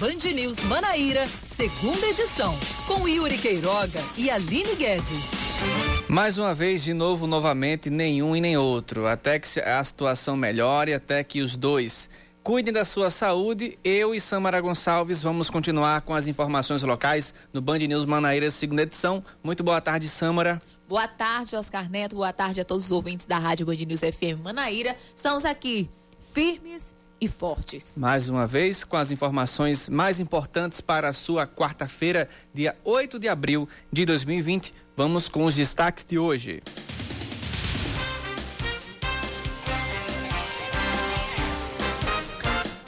Band News Manaíra, segunda edição, com Yuri Queiroga e Aline Guedes. Mais uma vez, de novo, novamente, nenhum e nem outro. Até que a situação melhore, até que os dois cuidem da sua saúde. Eu e Samara Gonçalves vamos continuar com as informações locais no Band News Manaíra, segunda edição. Muito boa tarde, Samara. Boa tarde, Oscar Neto. Boa tarde a todos os ouvintes da Rádio Band News FM Manaíra. Estamos aqui firmes e fortes. Mais uma vez, com as informações mais importantes para a sua quarta-feira, dia 8 de abril de 2020. Vamos com os destaques de hoje.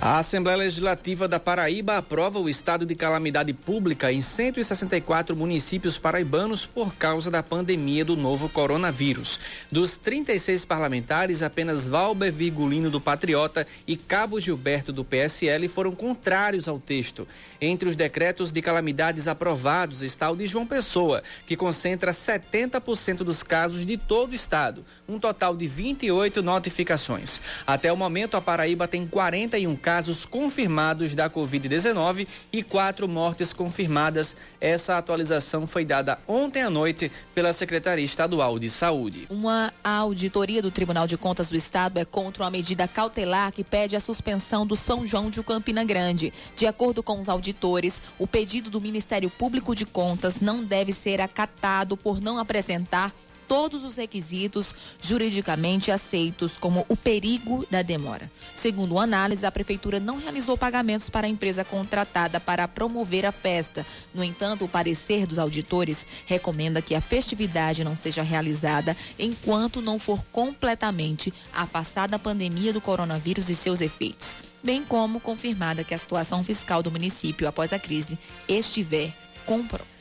A Assembleia Legislativa da Paraíba aprova o estado de calamidade pública em 164 municípios paraibanos por causa da pandemia do novo coronavírus. Dos 36 parlamentares, apenas Valber Virgulino do Patriota e Cabo Gilberto do PSL foram contrários ao texto. Entre os decretos de calamidades aprovados está o de João Pessoa, que concentra 70% dos casos de todo o estado, um total de 28 notificações. Até o momento, a Paraíba tem 41 casos casos confirmados da Covid-19 e quatro mortes confirmadas. Essa atualização foi dada ontem à noite pela Secretaria Estadual de Saúde. Uma auditoria do Tribunal de Contas do Estado é contra uma medida cautelar que pede a suspensão do São João de Campina Grande. De acordo com os auditores, o pedido do Ministério Público de Contas não deve ser acatado por não apresentar todos os requisitos juridicamente aceitos, como o perigo da demora. Segundo análise, a prefeitura não realizou pagamentos para a empresa contratada para promover a festa. No entanto, o parecer dos auditores recomenda que a festividade não seja realizada enquanto não for completamente afastada a pandemia do coronavírus e seus efeitos, bem como confirmada que a situação fiscal do município após a crise estiver comprovada.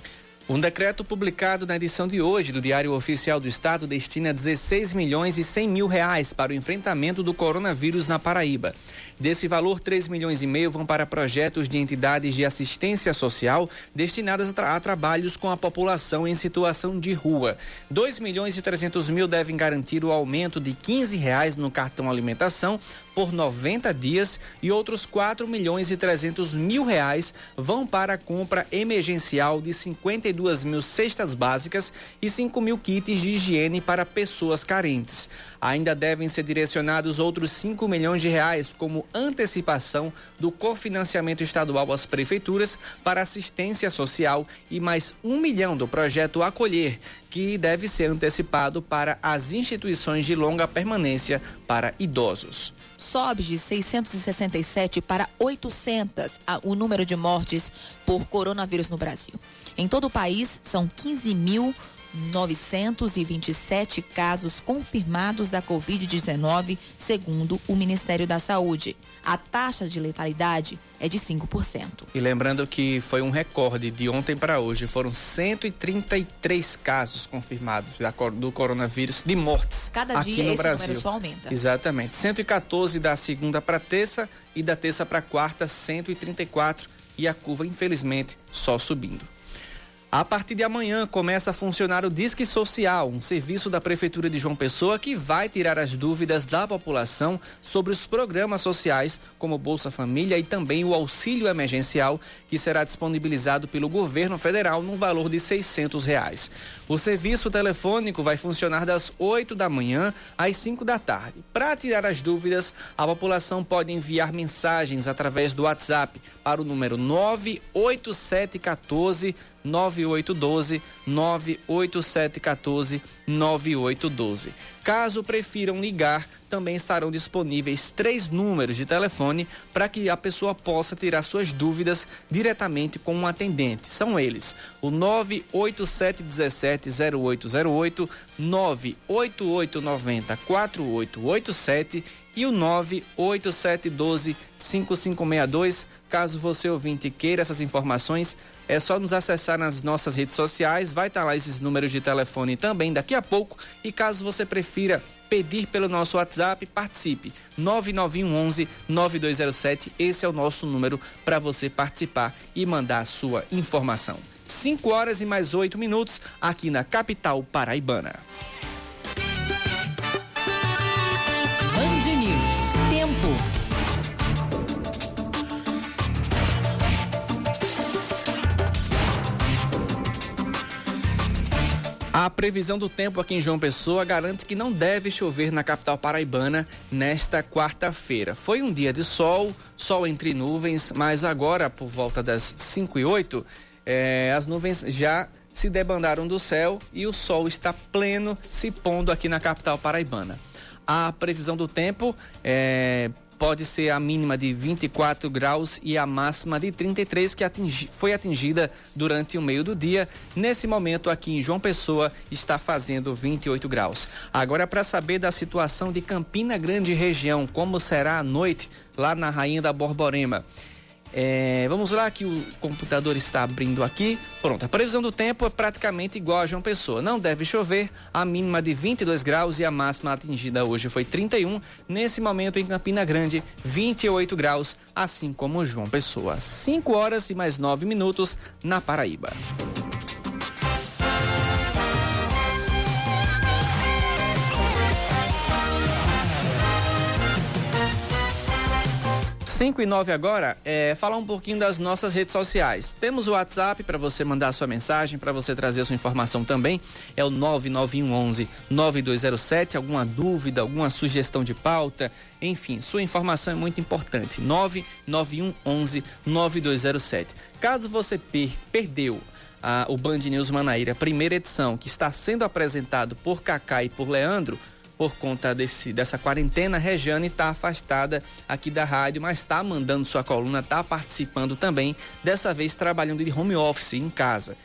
Um decreto publicado na edição de hoje do Diário Oficial do Estado destina 16 milhões e 100 mil reais para o enfrentamento do coronavírus na Paraíba. Desse valor, 3 milhões e meio vão para projetos de entidades de assistência social destinadas a, tra a trabalhos com a população em situação de rua. 2 milhões e 300 mil devem garantir o aumento de 15 reais no cartão alimentação por 90 dias e outros 4 milhões e 300 mil reais vão para a compra emergencial de 52 mil cestas básicas e 5 mil kits de higiene para pessoas carentes. Ainda devem ser direcionados outros 5 milhões de reais como antecipação do cofinanciamento estadual às prefeituras para assistência social e mais um milhão do projeto Acolher, que deve ser antecipado para as instituições de longa permanência para idosos. Sobe de 667 para 800 o número de mortes por coronavírus no Brasil. Em todo o país, são 15 mil 927 casos confirmados da Covid-19, segundo o Ministério da Saúde. A taxa de letalidade é de 5%. E lembrando que foi um recorde de ontem para hoje, foram 133 casos confirmados do coronavírus de mortes. Cada aqui dia no esse Brasil. número só aumenta. Exatamente. 114 da segunda para terça e da terça para quarta, 134 e a curva, infelizmente, só subindo. A partir de amanhã começa a funcionar o Disque Social, um serviço da Prefeitura de João Pessoa que vai tirar as dúvidas da população sobre os programas sociais, como Bolsa Família e também o auxílio emergencial, que será disponibilizado pelo governo federal num valor de 600 reais. O serviço telefônico vai funcionar das 8 da manhã às 5 da tarde. Para tirar as dúvidas, a população pode enviar mensagens através do WhatsApp para o número 98714 9812 98714 9812. Caso prefiram ligar, também estarão disponíveis três números de telefone para que a pessoa possa tirar suas dúvidas diretamente com um atendente. São eles: o 987170808, 98890 4887 e o 98712 5562. Caso você ouvinte queira essas informações, é só nos acessar nas nossas redes sociais, vai estar lá esses números de telefone também daqui a pouco. E caso você prefira pedir pelo nosso WhatsApp, participe. 9911 9207, esse é o nosso número para você participar e mandar a sua informação. 5 horas e mais 8 minutos aqui na capital paraibana. A previsão do tempo aqui em João Pessoa garante que não deve chover na capital paraibana nesta quarta-feira. Foi um dia de sol, sol entre nuvens, mas agora, por volta das 5 e 8, eh, as nuvens já se debandaram do céu e o sol está pleno se pondo aqui na capital paraibana. A previsão do tempo é pode ser a mínima de 24 graus e a máxima de 33 que atingi, foi atingida durante o meio do dia. Nesse momento aqui em João Pessoa está fazendo 28 graus. Agora para saber da situação de Campina Grande região, como será a noite lá na Rainha da Borborema. É, vamos lá que o computador está abrindo aqui. Pronto, a previsão do tempo é praticamente igual a João Pessoa. Não deve chover, a mínima de 22 graus e a máxima atingida hoje foi 31. Nesse momento em Campina Grande, 28 graus, assim como João Pessoa. 5 horas e mais 9 minutos na Paraíba. 5 e 9 agora, é falar um pouquinho das nossas redes sociais. Temos o WhatsApp para você mandar sua mensagem, para você trazer sua informação também. É o 99111 9207. Alguma dúvida, alguma sugestão de pauta, enfim, sua informação é muito importante. 99111 9207. Caso você per perdeu a, o Band News Manaíra, primeira edição, que está sendo apresentado por Cacá e por Leandro, por conta desse, dessa quarentena, Rejane está afastada aqui da rádio, mas está mandando sua coluna, está participando também, dessa vez trabalhando de home office em casa.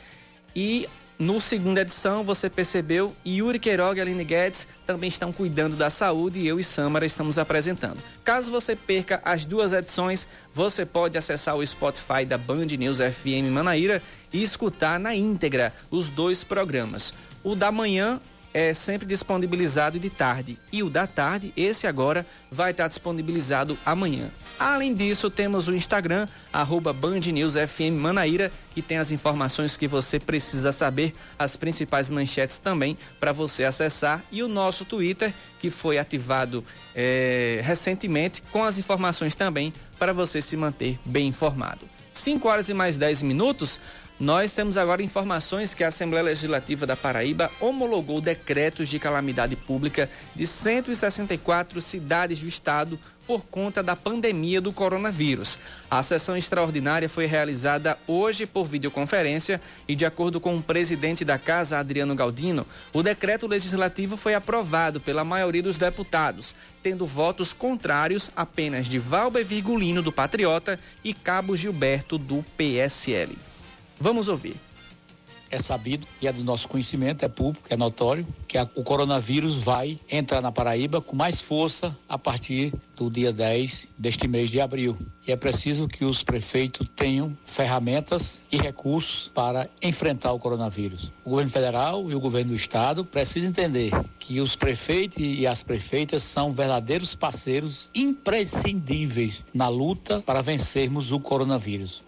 E no segunda edição, você percebeu, Yuri Queiroga e Aline Guedes também estão cuidando da saúde e eu e Samara estamos apresentando. Caso você perca as duas edições, você pode acessar o Spotify da Band News FM Manaíra e escutar na íntegra os dois programas. O da manhã é sempre disponibilizado de tarde e o da tarde, esse agora, vai estar disponibilizado amanhã. Além disso, temos o Instagram, arroba Band News FM Manaíra, que tem as informações que você precisa saber, as principais manchetes também para você acessar, e o nosso Twitter, que foi ativado é, recentemente, com as informações também para você se manter bem informado. 5 horas e mais 10 minutos. Nós temos agora informações que a Assembleia Legislativa da Paraíba homologou decretos de calamidade pública de 164 cidades do estado por conta da pandemia do coronavírus. A sessão extraordinária foi realizada hoje por videoconferência e, de acordo com o presidente da Casa, Adriano Galdino, o decreto legislativo foi aprovado pela maioria dos deputados, tendo votos contrários apenas de Valber Virgulino, do Patriota, e Cabo Gilberto, do PSL. Vamos ouvir. É sabido e é do nosso conhecimento, é público, é notório, que a, o coronavírus vai entrar na Paraíba com mais força a partir do dia 10 deste mês de abril. E é preciso que os prefeitos tenham ferramentas e recursos para enfrentar o coronavírus. O governo federal e o governo do estado precisam entender que os prefeitos e as prefeitas são verdadeiros parceiros imprescindíveis na luta para vencermos o coronavírus.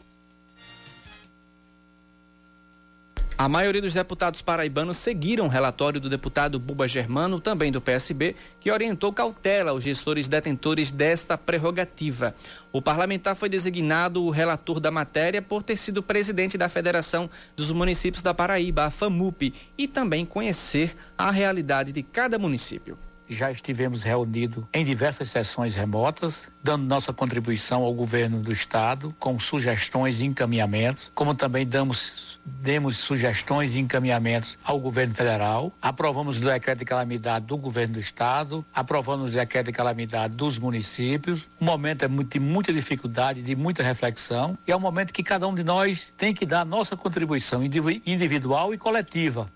A maioria dos deputados paraibanos seguiram o relatório do deputado Buba Germano, também do PSB, que orientou cautela aos gestores detentores desta prerrogativa. O parlamentar foi designado o relator da matéria por ter sido presidente da Federação dos Municípios da Paraíba, a FAMUP, e também conhecer a realidade de cada município já estivemos reunidos em diversas sessões remotas, dando nossa contribuição ao governo do estado, com sugestões e encaminhamentos, como também damos, demos sugestões e encaminhamentos ao governo federal, aprovamos o decreto de calamidade do governo do estado, aprovamos o decreto de calamidade dos municípios. O momento é de muita dificuldade, de muita reflexão, e é um momento que cada um de nós tem que dar nossa contribuição individual e coletiva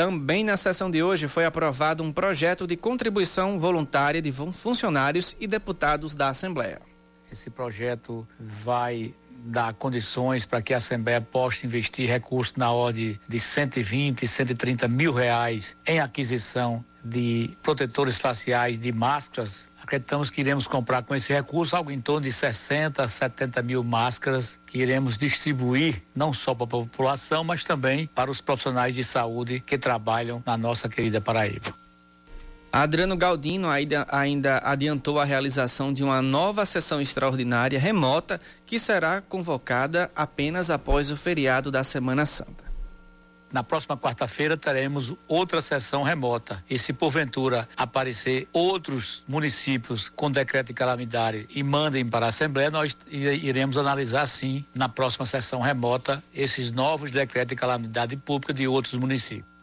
também na sessão de hoje foi aprovado um projeto de contribuição voluntária de funcionários e deputados da Assembleia. Esse projeto vai dar condições para que a Assembleia possa investir recursos na ordem de 120, 130 mil reais em aquisição de protetores faciais, de máscaras acreditamos que iremos comprar com esse recurso algo em torno de 60 a 70 mil máscaras que iremos distribuir não só para a população, mas também para os profissionais de saúde que trabalham na nossa querida Paraíba. Adriano Galdino ainda, adiantou a realização de uma nova sessão extraordinária remota que será convocada apenas após o feriado da Semana Santa. na próxima quarta-feira teremos outra sessão remota. E se porventura aparecer outros municípios com decreto de calamidade e mandem para a Assembleia, nós iremos analisar sim na próxima sessão remota esses novos decretos de calamidade pública de outros municípios.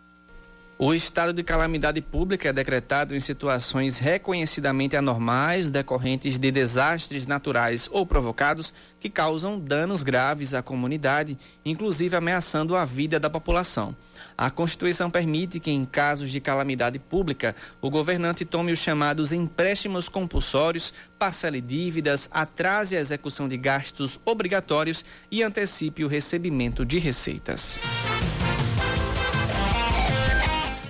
O estado de calamidade pública é decretado em situações reconhecidamente anormais decorrentes de desastres naturais ou provocados que causam danos graves à comunidade, inclusive ameaçando a vida da população. A Constituição permite que, em casos de calamidade pública, o governante tome os chamados empréstimos compulsórios, parcele dívidas, atrase a execução de gastos obrigatórios e antecipe o recebimento de receitas.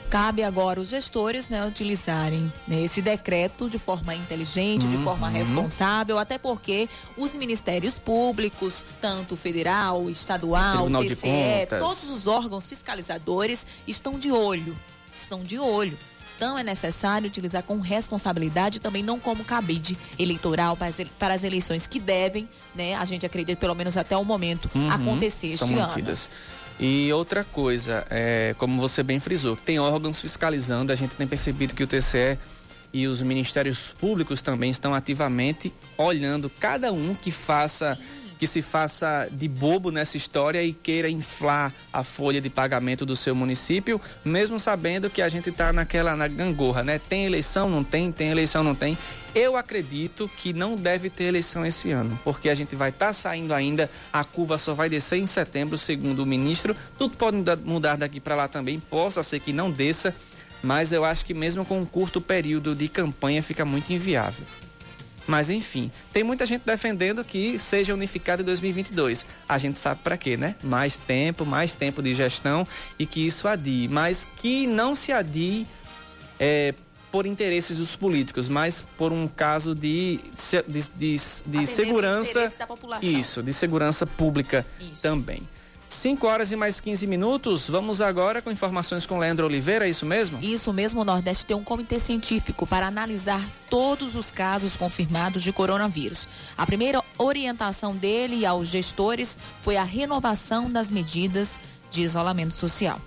Cabe agora os gestores né, utilizarem né, esse decreto de forma inteligente, uhum. de forma responsável, até porque os ministérios públicos, tanto federal, estadual, TCE, todos os órgãos fiscalizadores estão de olho. Estão de olho. Então é necessário utilizar com responsabilidade também não como cabide eleitoral para as eleições que devem, né, a gente acredita pelo menos até o momento, uhum, acontecer este mantidas. ano. E outra coisa, é, como você bem frisou, tem órgãos fiscalizando, a gente tem percebido que o TCE e os ministérios públicos também estão ativamente olhando cada um que faça Sim que se faça de bobo nessa história e queira inflar a folha de pagamento do seu município, mesmo sabendo que a gente está naquela na gangorra, né? Tem eleição, não tem, tem eleição, não tem. Eu acredito que não deve ter eleição esse ano, porque a gente vai estar tá saindo ainda, a curva só vai descer em setembro, segundo o ministro. Tudo pode mudar daqui para lá também, possa ser que não desça, mas eu acho que mesmo com um curto período de campanha fica muito inviável. Mas enfim, tem muita gente defendendo que seja unificado em 2022. A gente sabe para quê, né? Mais tempo, mais tempo de gestão e que isso adie, mas que não se adie é, por interesses dos políticos, mas por um caso de, de, de, de segurança. Isso, de segurança pública isso. também. 5 horas e mais 15 minutos. Vamos agora com informações com Leandro Oliveira, é isso mesmo? Isso mesmo, o Nordeste tem um comitê científico para analisar todos os casos confirmados de coronavírus. A primeira orientação dele aos gestores foi a renovação das medidas de isolamento social.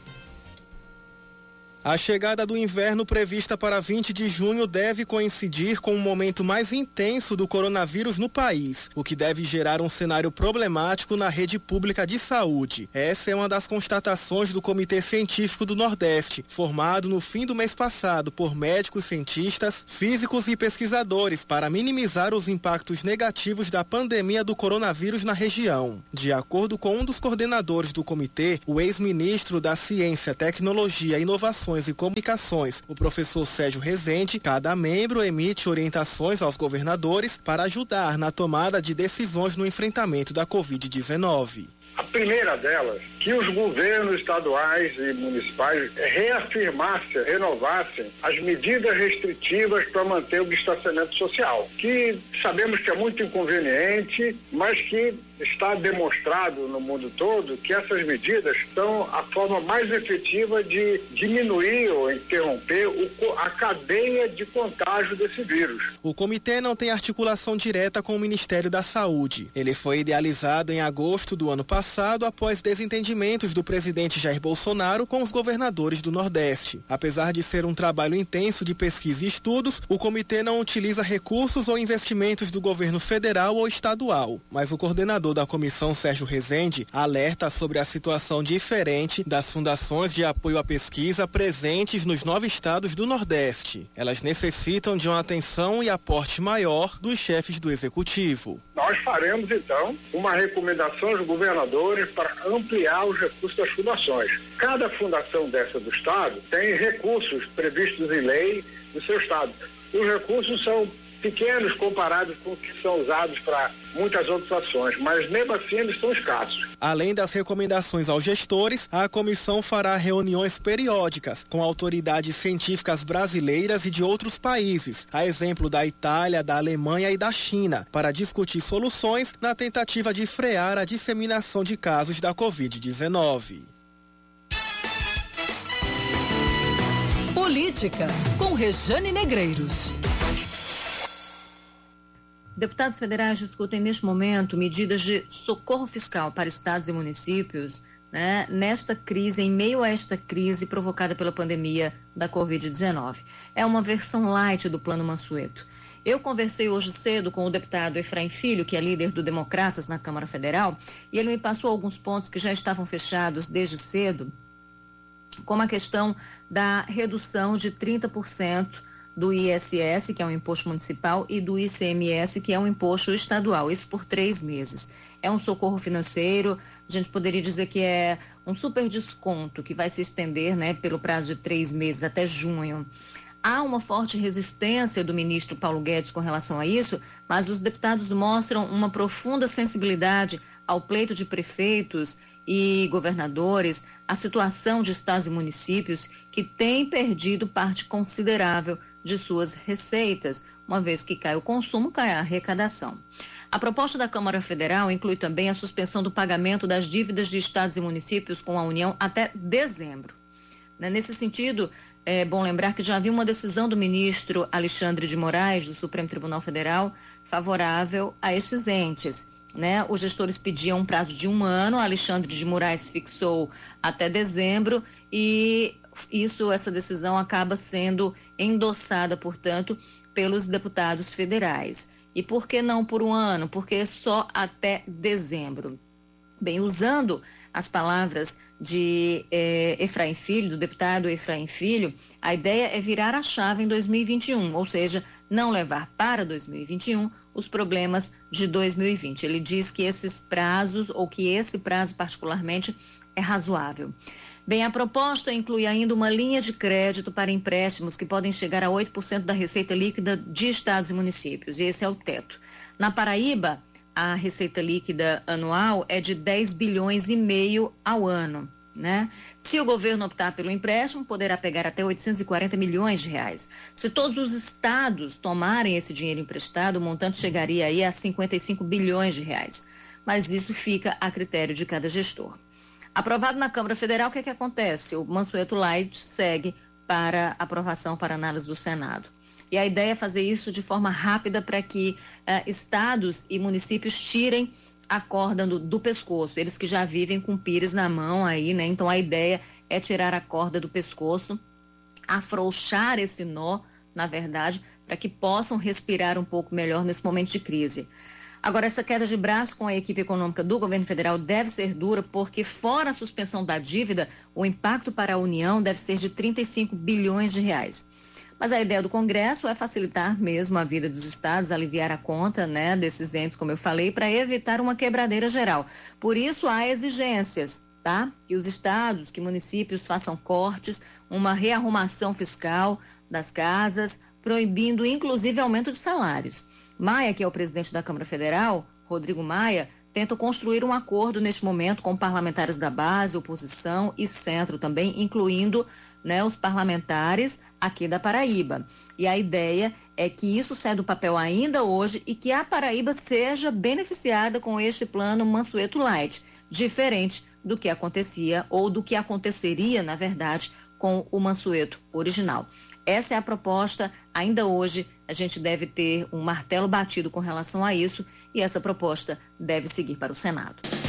A chegada do inverno prevista para 20 de junho deve coincidir com o momento mais intenso do coronavírus no país, o que deve gerar um cenário problemático na rede pública de saúde. Essa é uma das constatações do Comitê Científico do Nordeste, formado no fim do mês passado por médicos, cientistas, físicos e pesquisadores para minimizar os impactos negativos da pandemia do coronavírus na região. De acordo com um dos coordenadores do comitê, o ex-ministro da Ciência, Tecnologia e Inovação e Comunicações, o professor Sérgio Rezende, cada membro emite orientações aos governadores para ajudar na tomada de decisões no enfrentamento da Covid-19. A primeira delas, que os governos estaduais e municipais reafirmassem, renovassem as medidas restritivas para manter o distanciamento social, que sabemos que é muito inconveniente, mas que está demonstrado no mundo todo que essas medidas são a forma mais efetiva de diminuir ou interromper o, a cadeia de contágio desse vírus. O comitê não tem articulação direta com o Ministério da Saúde. Ele foi idealizado em agosto do ano passado após desentendimentos do presidente Jair Bolsonaro com os governadores do Nordeste. Apesar de ser um trabalho intenso de pesquisa e estudos, o comitê não utiliza recursos ou investimentos do governo federal ou estadual, mas o coordenador da comissão, Sérgio Rezende, alerta sobre a situação diferente das fundações de apoio à pesquisa presentes nos nove estados do Nordeste. Elas necessitam de uma atenção e aporte maior dos chefes do executivo. Nós faremos, então, uma recomendação aos governadores para ampliar os recursos das fundações. Cada fundação dessa do Estado tem recursos previstos em lei do seu Estado. Os recursos são pequenos comparados com os que são usados para muitas outras ações, mas mesmo assim eles são escassos. Além das recomendações aos gestores, a comissão fará reuniões periódicas com autoridades científicas brasileiras e de outros países, a exemplo da Itália, da Alemanha e da China, para discutir soluções na tentativa de frear a disseminação de casos da Covid-19. Política, com Rejane Negreiros. Deputados federais discutem neste momento medidas de socorro fiscal para estados e municípios né, nesta crise, em meio a esta crise provocada pela pandemia da Covid-19. É uma versão light do Plano Mansueto. Eu conversei hoje cedo com o deputado Efraim Filho, que é líder do Democratas na Câmara Federal, e ele me passou alguns pontos que já estavam fechados desde cedo, como a questão da redução de 30% do ISS, que é um imposto municipal, e do ICMS, que é um imposto estadual, isso por três meses. É um socorro financeiro, a gente poderia dizer que é um super desconto que vai se estender né, pelo prazo de três meses até junho. Há uma forte resistência do ministro Paulo Guedes com relação a isso, mas os deputados mostram uma profunda sensibilidade ao pleito de prefeitos e governadores, a situação de estados e municípios que têm perdido parte considerável de suas receitas, uma vez que cai o consumo, cai a arrecadação. A proposta da Câmara Federal inclui também a suspensão do pagamento das dívidas de estados e municípios com a União até dezembro. Né, nesse sentido, é bom lembrar que já havia uma decisão do ministro Alexandre de Moraes, do Supremo Tribunal Federal, favorável a estes entes. Né? Os gestores pediam um prazo de um ano, Alexandre de Moraes fixou até dezembro e isso, essa decisão acaba sendo endossada, portanto, pelos deputados federais. E por que não por um ano? Porque só até dezembro. Bem, usando as palavras de eh, Efraim Filho, do deputado Efraim Filho, a ideia é virar a chave em 2021, ou seja, não levar para 2021 os problemas de 2020. Ele diz que esses prazos, ou que esse prazo particularmente, é razoável. Bem, a proposta inclui ainda uma linha de crédito para empréstimos que podem chegar a 8% da receita líquida de estados e municípios, e esse é o teto. Na Paraíba, a receita líquida anual é de 10 bilhões e meio ao ano. Né? Se o governo optar pelo empréstimo, poderá pegar até 840 milhões de reais. Se todos os estados tomarem esse dinheiro emprestado, o montante chegaria aí a 55 bilhões de reais. Mas isso fica a critério de cada gestor. Aprovado na Câmara Federal, o que, é que acontece? O Mansueto Light segue para aprovação para análise do Senado. E a ideia é fazer isso de forma rápida para que uh, estados e municípios tirem a corda do, do, pescoço. Eles que já vivem com pires na mão aí, né? Então a ideia é tirar a corda do pescoço, afrouxar esse nó, na verdade, para que possam respirar um pouco melhor nesse momento de crise. Agora, essa queda de braço com a equipe econômica do governo federal deve ser dura, porque, fora a suspensão da dívida, o impacto para a União deve ser de 35 bilhões de reais. Mas a ideia do Congresso é facilitar mesmo a vida dos estados, aliviar a conta né, desses entes, como eu falei, para evitar uma quebradeira geral. Por isso, há exigências. Tá? Que os estados, que municípios façam cortes, uma rearrumação fiscal das casas, proibindo inclusive aumento de salários. Maia, que é o presidente da Câmara Federal, Rodrigo Maia, tenta construir um acordo neste momento com parlamentares da base, oposição e centro também, incluindo né, os parlamentares aqui da Paraíba. E a ideia é que isso saia do papel ainda hoje e que a Paraíba seja beneficiada com este plano Mansueto Light, diferente do que acontecia ou do que aconteceria, na verdade, com o Mansueto original. Essa é a proposta. Ainda hoje a gente deve ter um martelo batido com relação a isso e essa proposta deve seguir para o Senado.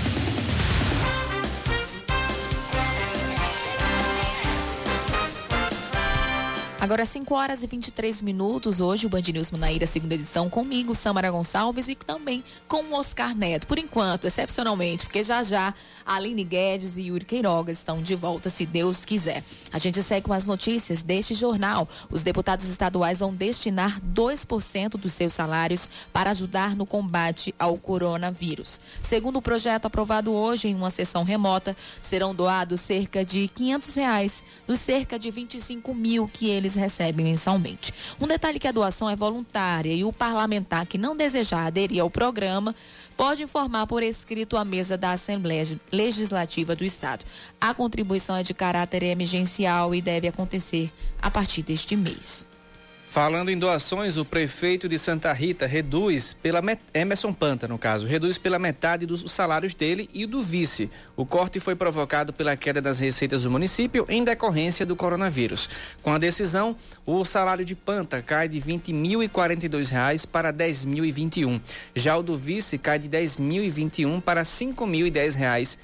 Agora, 5 horas e 23 minutos. Hoje, o Band News Manaíra, segunda edição, comigo, Samara Gonçalves e também com o Oscar Neto. Por enquanto, excepcionalmente, porque já já Aline Guedes e Yuri Queiroga estão de volta, se Deus quiser. A gente segue com as notícias deste jornal. Os deputados estaduais vão destinar 2% dos seus salários para ajudar no combate ao coronavírus. Segundo o projeto aprovado hoje em uma sessão remota, serão doados cerca de 500 reais dos cerca de 25 mil que eles eles recebem mensalmente. Um detalhe que a doação é voluntária e o parlamentar que não desejar aderir ao programa pode informar por escrito à mesa da Assembleia Legislativa do Estado. A contribuição é de caráter emergencial e deve acontecer a partir deste mês. Falando em doações, o prefeito de Santa Rita reduz pela met... Emerson Panta, no caso, reduz pela metade dos salários dele e do vice. O corte foi provocado pela queda das receitas do município em decorrência do coronavírus. Com a decisão, o salário de Panta cai de R$ 20.042 para R$ 10.021. Já o do vice cai de R$ 10.021 para R$ 5.010,50.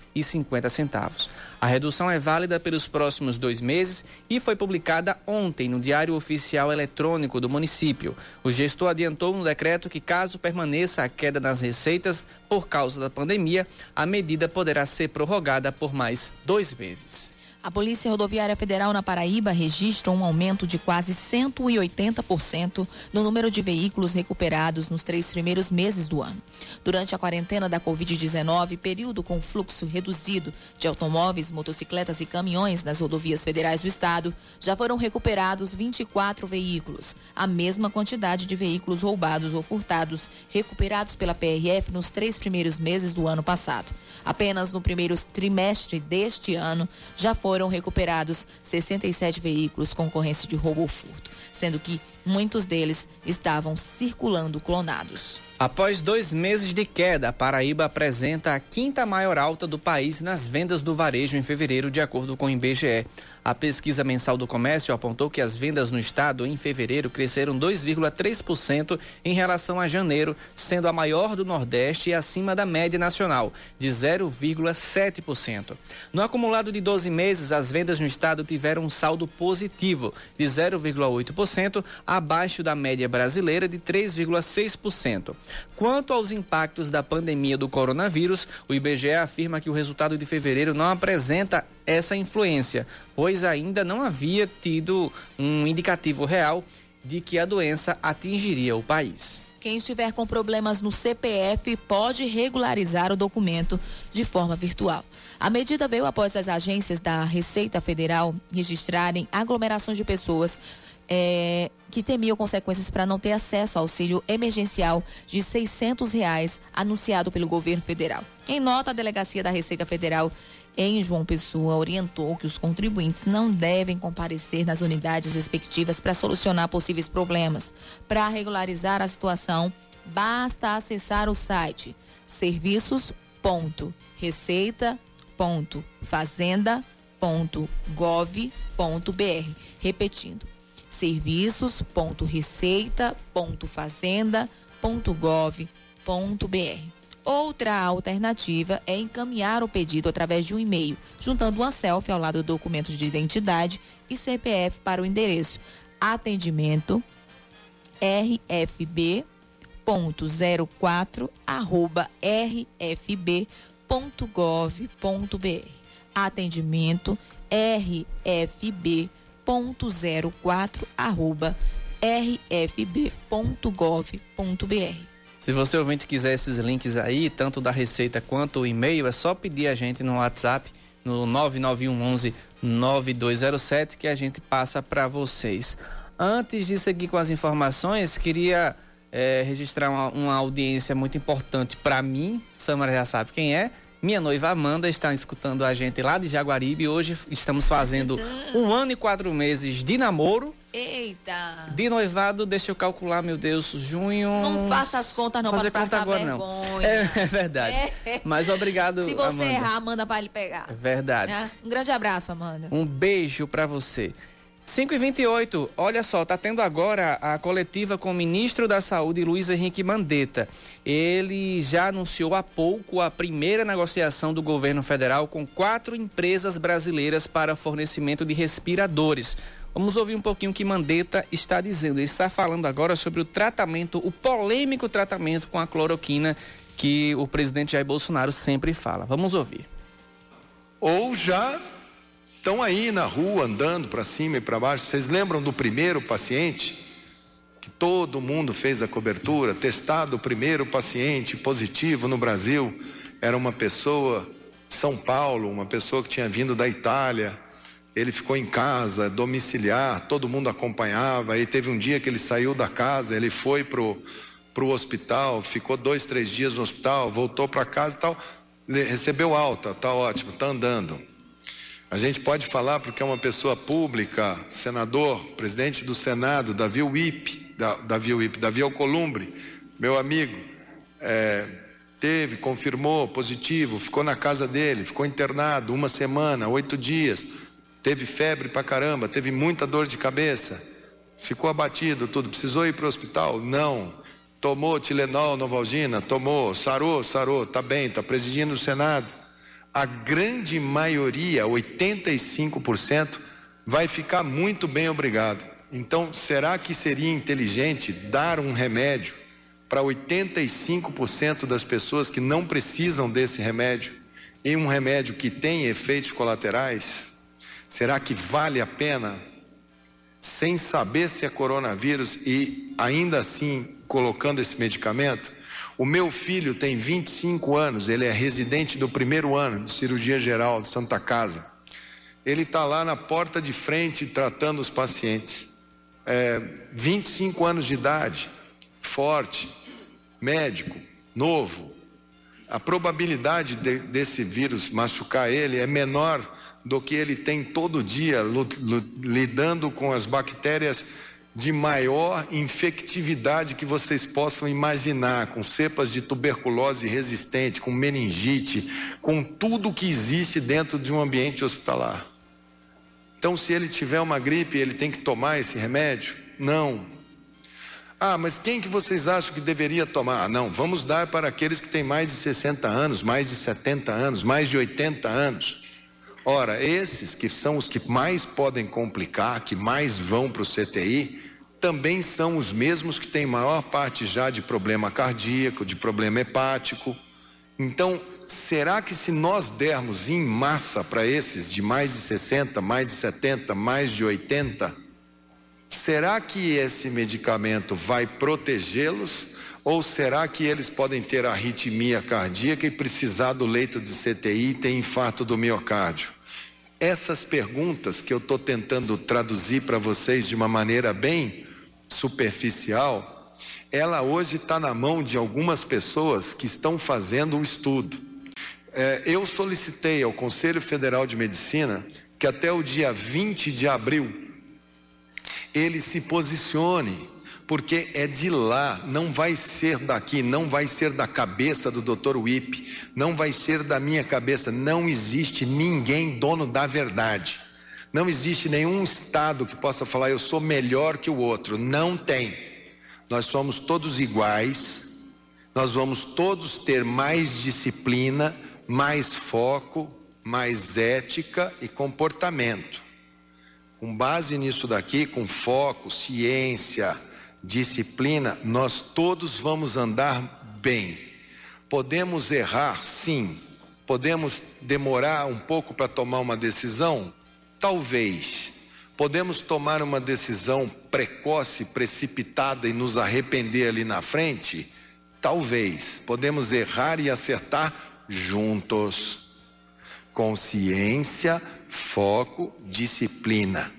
A redução é válida pelos próximos dois meses e foi publicada ontem no Diário Oficial Eletrônico do município. O gestor adiantou no decreto que, caso permaneça a queda nas receitas por causa da pandemia, a medida poderá ser prorrogada por mais dois meses. A Polícia Rodoviária Federal na Paraíba registra um aumento de quase 180% no número de veículos recuperados nos três primeiros meses do ano. Durante a quarentena da Covid-19, período com fluxo reduzido de automóveis, motocicletas e caminhões nas rodovias federais do estado, já foram recuperados 24 veículos, a mesma quantidade de veículos roubados ou furtados recuperados pela PRF nos três primeiros meses do ano passado. Apenas no primeiro trimestre deste ano já foram recuperados 67 veículos com ocorrência de roubo ou furto, sendo que muitos deles estavam circulando clonados. Após dois meses de queda, a Paraíba apresenta a quinta maior alta do país nas vendas do varejo em fevereiro, de acordo com o IBGE. A pesquisa mensal do comércio apontou que as vendas no estado em fevereiro cresceram 2,3% em relação a janeiro, sendo a maior do Nordeste e acima da média nacional, de 0,7%. No acumulado de 12 meses, as vendas no estado tiveram um saldo positivo, de 0,8%, abaixo da média brasileira de 3,6%. Quanto aos impactos da pandemia do coronavírus, o IBGE afirma que o resultado de fevereiro não apresenta essa influência, pois ainda não havia tido um indicativo real de que a doença atingiria o país. Quem estiver com problemas no CPF pode regularizar o documento de forma virtual. A medida veio após as agências da Receita Federal registrarem aglomerações de pessoas é, que temiam consequências para não ter acesso ao auxílio emergencial de 600 reais anunciado pelo governo federal. Em nota, a Delegacia da Receita Federal em João Pessoa orientou que os contribuintes não devem comparecer nas unidades respectivas para solucionar possíveis problemas. Para regularizar a situação, basta acessar o site serviços.receita.fazenda.gov.br. Repetindo, serviços.receita.fazenda.gov.br. Outra alternativa é encaminhar o pedido através de um e-mail, juntando uma selfie ao lado do documento de identidade e CPF para o endereço atendimento rfb.04 arroba rfb.gov.br atendimento rfb.04 arroba rfb.gov.br se você ouvinte quiser esses links aí, tanto da receita quanto o e-mail, é só pedir a gente no WhatsApp no 99111 9207 que a gente passa para vocês. Antes de seguir com as informações, queria é, registrar uma, uma, audiência muito importante para mim. Samara já sabe quem é. Minha noiva Amanda está escutando a gente lá de Jaguaribe. Hoje estamos fazendo um ano e quatro meses de namoro. Eita! De noivado, deixa eu calcular, meu Deus, junho. Não faça as contas, não, Fazer para conta agora, vergonha. não. É, é verdade. É. Mas obrigado. Se você Amanda. errar, manda para ele pegar. É verdade. É. Um grande abraço, Amanda. Um beijo para você. 5 e 28 olha só, tá tendo agora a coletiva com o ministro da Saúde, Luiz Henrique Mandetta. Ele já anunciou há pouco a primeira negociação do governo federal com quatro empresas brasileiras para fornecimento de respiradores. Vamos ouvir um pouquinho o que Mandetta está dizendo. Ele está falando agora sobre o tratamento, o polêmico tratamento com a cloroquina que o presidente Jair Bolsonaro sempre fala. Vamos ouvir. Ou já estão aí na rua andando para cima e para baixo. Vocês lembram do primeiro paciente? Que todo mundo fez a cobertura, testado o primeiro paciente positivo no Brasil. Era uma pessoa de São Paulo, uma pessoa que tinha vindo da Itália ele ficou em casa, domiciliar, todo mundo acompanhava. Aí teve um dia que ele saiu da casa, ele foi pro pro hospital, ficou dois, três dias no hospital, voltou para casa e tal, recebeu alta, tá ótimo, tá andando. A gente pode falar porque é uma pessoa pública, senador, presidente do Senado, Davi Wip, Davi Wip, Davi Alcolumbre, meu amigo, é, teve, confirmou positivo, ficou na casa dele, ficou internado uma semana, oito dias, teve febre pra caramba, teve muita dor de cabeça, ficou abatido, tudo. Precisou ir para o hospital? Não. Tomou Tilenol, Novalgina? Tomou. Sarou, sarou, tá bem, tá presidindo o Senado. A grande maioria, 85%, vai ficar muito bem, obrigado. Então, será que seria inteligente dar um remédio para 85% das pessoas que não precisam desse remédio e um remédio que tem efeitos colaterais? Será que vale a pena, sem saber se é coronavírus e ainda assim colocando esse medicamento? O meu filho tem 25 anos, ele é residente do primeiro ano de cirurgia geral de Santa Casa. Ele está lá na porta de frente tratando os pacientes. É, 25 anos de idade, forte, médico, novo, a probabilidade de, desse vírus machucar ele é menor do que ele tem todo dia lidando com as bactérias de maior infectividade que vocês possam imaginar, com cepas de tuberculose resistente, com meningite, com tudo que existe dentro de um ambiente hospitalar. Então, se ele tiver uma gripe, ele tem que tomar esse remédio? Não. Ah, mas quem que vocês acham que deveria tomar? Ah, não, vamos dar para aqueles que têm mais de 60 anos, mais de 70 anos, mais de 80 anos. Ora, esses que são os que mais podem complicar, que mais vão para o CTI, também são os mesmos que têm maior parte já de problema cardíaco, de problema hepático. Então, será que se nós dermos em massa para esses de mais de 60, mais de 70, mais de 80, Será que esse medicamento vai protegê-los? Ou será que eles podem ter arritmia cardíaca e precisar do leito de CTI e ter infarto do miocárdio? Essas perguntas que eu estou tentando traduzir para vocês de uma maneira bem superficial, ela hoje está na mão de algumas pessoas que estão fazendo o estudo. É, eu solicitei ao Conselho Federal de Medicina que até o dia 20 de abril ele se posicione, porque é de lá, não vai ser daqui, não vai ser da cabeça do Dr. Wip, não vai ser da minha cabeça. Não existe ninguém dono da verdade. Não existe nenhum estado que possa falar eu sou melhor que o outro. Não tem. Nós somos todos iguais. Nós vamos todos ter mais disciplina, mais foco, mais ética e comportamento. Com base nisso daqui, com foco, ciência, disciplina, nós todos vamos andar bem. Podemos errar, sim. Podemos demorar um pouco para tomar uma decisão? Talvez. Podemos tomar uma decisão precoce, precipitada e nos arrepender ali na frente? Talvez. Podemos errar e acertar juntos. Consciência, foco, disciplina.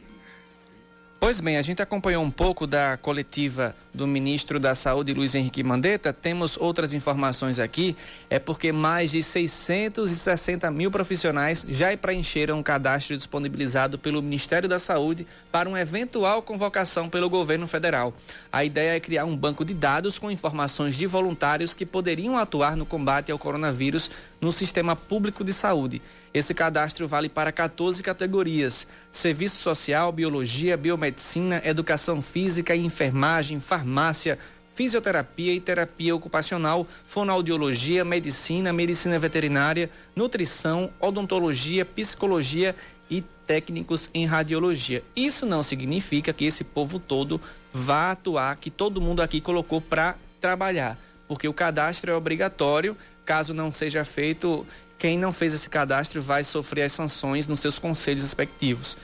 Pois bem, a gente acompanhou um pouco da coletiva do ministro da Saúde, Luiz Henrique Mandetta. Temos outras informações aqui. É porque mais de 660 mil profissionais já preencheram um cadastro disponibilizado pelo Ministério da Saúde para uma eventual convocação pelo governo federal. A ideia é criar um banco de dados com informações de voluntários que poderiam atuar no combate ao coronavírus no sistema público de saúde. Esse cadastro vale para 14 categorias: serviço social, biologia, biomedicina, educação física, enfermagem, farmácia, fisioterapia e terapia ocupacional, fonoaudiologia, medicina, medicina veterinária, nutrição, odontologia, psicologia e técnicos em radiologia. Isso não significa que esse povo todo vá atuar, que todo mundo aqui colocou para trabalhar, porque o cadastro é obrigatório. Caso não seja feito, quem não fez esse cadastro vai sofrer as sanções nos seus conselhos respectivos.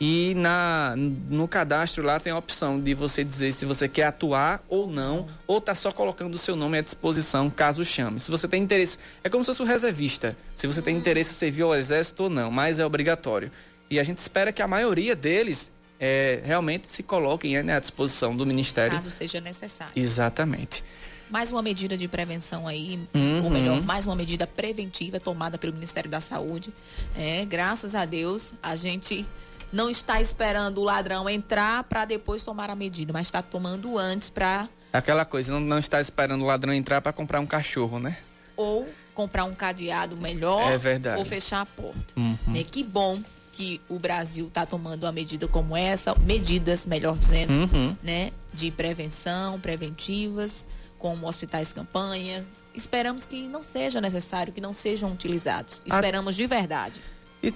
E na, no cadastro lá tem a opção de você dizer se você quer atuar ou não, ou tá só colocando o seu nome à disposição caso chame. Se você tem interesse, é como se fosse um reservista. Se você tem interesse em servir ao exército ou não, mas é obrigatório. E a gente espera que a maioria deles é, realmente se coloquem né, à disposição do Ministério. Caso seja necessário. Exatamente. Mais uma medida de prevenção aí, Uhum. ou melhor, mais uma medida preventiva tomada pelo Ministério da Saúde. É, graças a Deus, a gente não está esperando o ladrão entrar para depois tomar a medida, mas está tomando antes para Aquela coisa, não, não está esperando o ladrão entrar para comprar um cachorro, né? ou comprar um cadeado melhor É verdade. ou fechar a porta. Uhum. Né? Que bom que o Brasil está tomando uma medida como essa, medidas, melhor dizendo, Uhum. né, de prevenção, preventivas, como hospitais campanha. Esperamos que não seja necessário, que não sejam utilizados. A- Esperamos de verdade.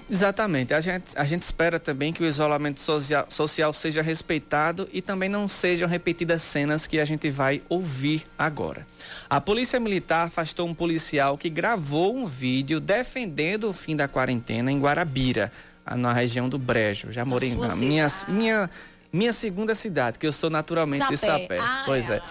Exatamente. A gente, a gente espera também que o isolamento social, social seja respeitado e também não sejam repetidas cenas que a gente vai ouvir agora. A Polícia Militar afastou um policial que gravou um vídeo defendendo o fim da quarentena em Guarabira, a- na região do Brejo. Já morei na minha, minha, minha segunda cidade, que eu sou naturalmente de Sapé. Sapé. Ah, pois é. é.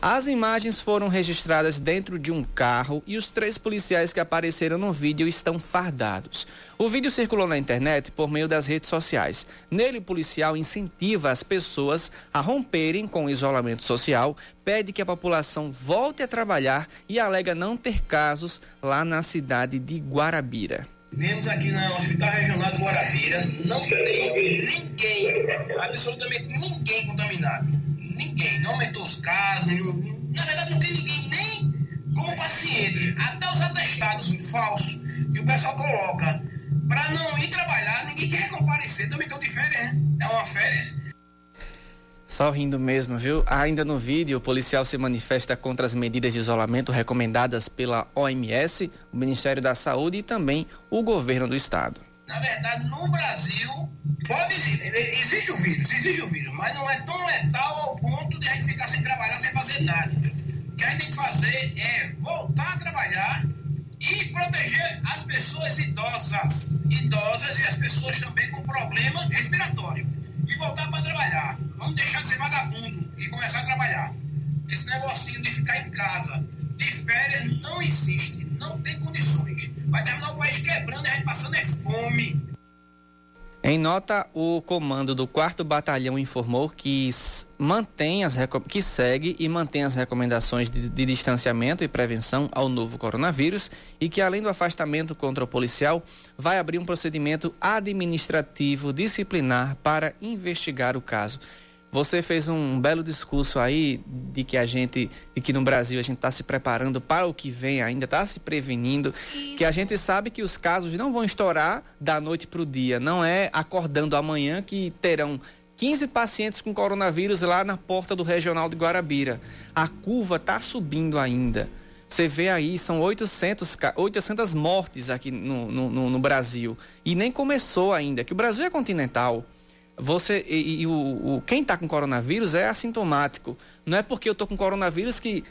As imagens foram registradas dentro de um carro e os três policiais que apareceram no vídeo estão fardados. O vídeo circulou na internet por meio das redes sociais. Nele, o policial incentiva as pessoas a romperem com o isolamento social, pede que a população volte a trabalhar e alega não ter casos lá na cidade de Guarabira. Vemos aqui no Hospital Regional de Guarabira, não tem ninguém, absolutamente ninguém contaminado. Ninguém, não aumentou os casos, na verdade não tem ninguém nem como paciente. Até os atestados falsos que o pessoal coloca para não ir trabalhar, ninguém quer comparecer, também estão de férias, né? É uma férias. Só rindo mesmo, viu? Ainda no vídeo, o policial se manifesta contra as medidas de isolamento recomendadas pela OMS, o Ministério da Saúde e também o governo do estado. Na verdade, no Brasil, pode existe o vírus, existe o vírus, mas não é tão letal ao ponto de a gente ficar sem trabalhar, sem fazer nada. O que a gente tem que fazer é voltar a trabalhar e proteger as pessoas idosas, idosas e as pessoas também com problema respiratório. E voltar para trabalhar. Vamos deixar de ser vagabundo e começar a trabalhar. Esse negocinho de ficar em casa, de férias, não existe. Não tem condições. Vai terminar o país quebrando e a gente passando é fome. Em nota, o comando do 4 Batalhão informou que, mantém as, que segue e mantém as recomendações de, de distanciamento e prevenção ao novo coronavírus e que, além do afastamento contra o policial, vai abrir um procedimento administrativo disciplinar para investigar o caso. Você fez um belo discurso aí de que a gente, de que no Brasil a gente está se preparando para o que vem ainda, está se prevenindo, que a gente sabe que os casos não vão estourar da noite para o dia. Não é acordando amanhã que terão 15 pacientes com coronavírus lá na porta do regional de Guarabira. A curva está subindo ainda. Você vê aí, são 800, ca- 800 mortes aqui no, no- no Brasil. E nem começou ainda, que o Brasil é continental. Você e, e o, o- quem está com coronavírus é assintomático. Não é porque eu estou com coronavírus que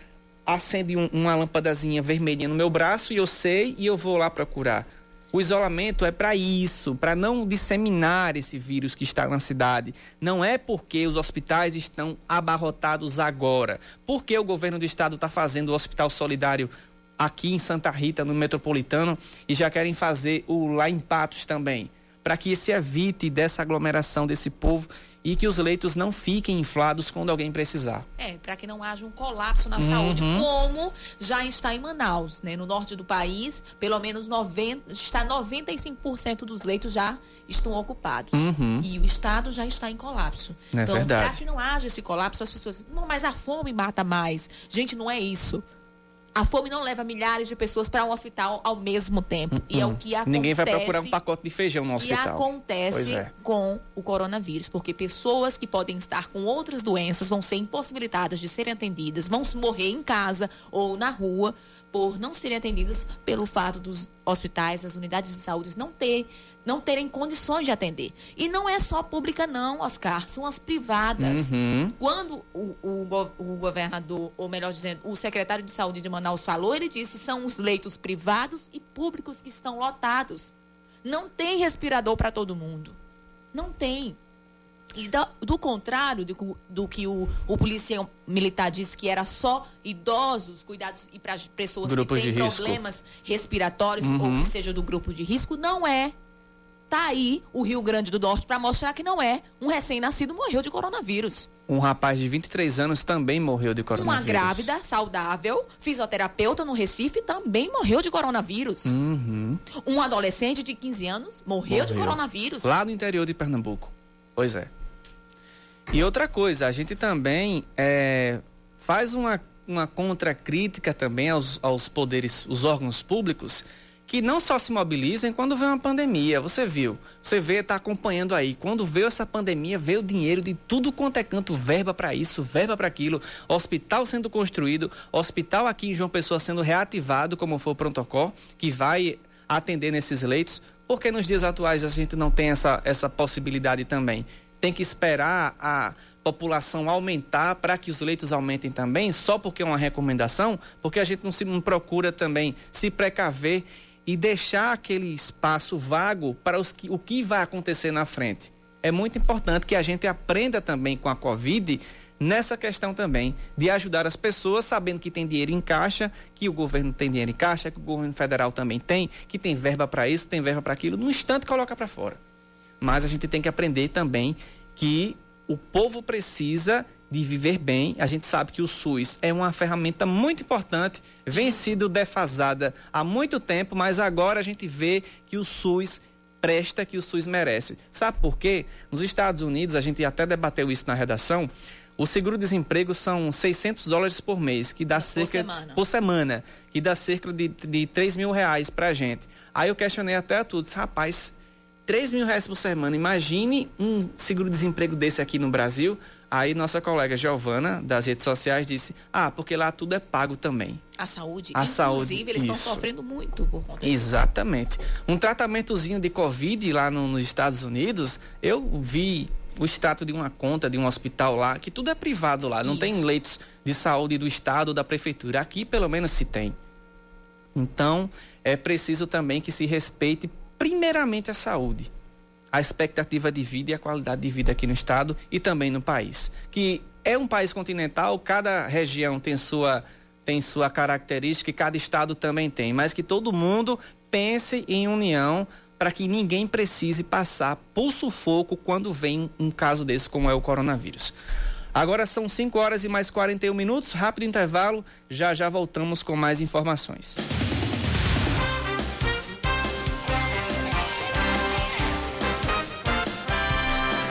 acende um- uma lâmpadazinha vermelhinha no meu braço e eu sei e eu vou lá procurar. O isolamento é para isso, para não disseminar esse vírus que está na cidade. Não é porque os hospitais estão abarrotados agora. Porque o governo do estado está fazendo o hospital solidário aqui em Santa Rita, no metropolitano, e já querem fazer o lá em Patos também para que se evite dessa aglomeração desse povo e que os leitos não fiquem inflados quando alguém precisar. É, para que não haja um colapso na Uhum. saúde, como já está em Manaus, né? No norte do país, pelo menos 90, está 95% dos leitos já estão ocupados. Uhum. E o estado já está em colapso. É então, para que não haja esse colapso, as pessoas, não, mas a fome mata mais. Gente, não é isso. A fome não leva milhares de pessoas para um hospital ao mesmo tempo. E é o que acontece. Ninguém vai procurar um pacote de feijão no E hospital. Pois acontece é. com o coronavírus, porque pessoas que podem estar com outras doenças vão ser impossibilitadas de serem atendidas, vão morrer em casa ou na rua por não serem atendidas pelo fato dos hospitais, as unidades de saúde não terem, não terem condições de atender. E não é só pública não, Oscar, são as privadas. Uhum. Quando o, o o governador, ou melhor dizendo, o secretário de saúde de Manaus falou, ele disse são os leitos privados e públicos que estão lotados. Não tem respirador para todo mundo. Não tem. E da- do, contrário do, que- do que o, o policial militar disse que era só idosos, cuidados e para pessoas Grupos que têm de risco. problemas respiratórios Uhum. ou que seja do grupo de risco, não é. Tá aí o Rio Grande do Norte para mostrar que não é. Um recém-nascido morreu de coronavírus. Um rapaz de 23 anos também morreu de coronavírus. Uma grávida, saudável, fisioterapeuta no Recife, também morreu de coronavírus. Uhum. Um adolescente de 15 anos morreu, morreu, de coronavírus. Lá no interior de Pernambuco. Pois é. E outra coisa, a gente também é, faz uma, uma contracrítica também aos, aos poderes, os órgãos públicos, que não só se mobilizem quando vem uma pandemia. Você viu, você vê, está acompanhando aí. Quando veio essa pandemia, veio dinheiro de tudo quanto é canto, verba para isso, verba para aquilo, hospital sendo construído, hospital aqui em João Pessoa sendo reativado, como foi o protocolo, que vai atender nesses leitos. Porque nos dias atuais a gente não tem essa, essa possibilidade também? Tem que esperar a população aumentar para que os leitos aumentem também, só porque é uma recomendação, porque a gente não se não procura também se precaver e deixar aquele espaço vago para os que, o que vai acontecer na frente. É muito importante que a gente aprenda também com a Covid nessa questão também de ajudar as pessoas sabendo que tem dinheiro em caixa, que o governo tem dinheiro em caixa, que o governo federal também tem, que tem verba para isso, tem verba para aquilo, no instante coloca para fora. Mas a gente tem que aprender também que o povo precisa de viver bem. A gente sabe que o SUS é uma ferramenta muito importante, vem sido defasada há muito tempo, mas agora a gente vê que o SUS presta, que o SUS merece. Sabe por quê? Nos Estados Unidos, a gente até debateu isso na redação, o seguro-desemprego são 600 dólares por mês, que dá por cerca semana. De, por semana, que dá cerca de, de 3 mil reais pra gente. Aí eu questionei até a todos, rapaz, 3 mil reais por semana, imagine um seguro-desemprego desse aqui no Brasil. Aí nossa colega Giovana, das redes sociais, disse: Ah, porque lá tudo é pago também. A saúde. A Inclusive, saúde, eles estão sofrendo muito por conta disso. Exatamente. Um tratamentozinho de Covid lá no, nos Estados Unidos, eu vi o extrato de uma conta de um hospital lá, que tudo é privado lá, não Isso. tem leitos de saúde do Estado ou da Prefeitura. Aqui, pelo menos, se tem. Então, é preciso também que se respeite, primeiramente, a saúde a expectativa de vida e a qualidade de vida aqui no estado e também no país. Que é um país continental, cada região tem sua tem sua característica e cada estado também tem, mas que todo mundo pense em união para que ninguém precise passar por sufoco quando vem um caso desse como é o coronavírus. Agora são 5 horas e mais 41 minutos, rápido intervalo, já já voltamos com mais informações.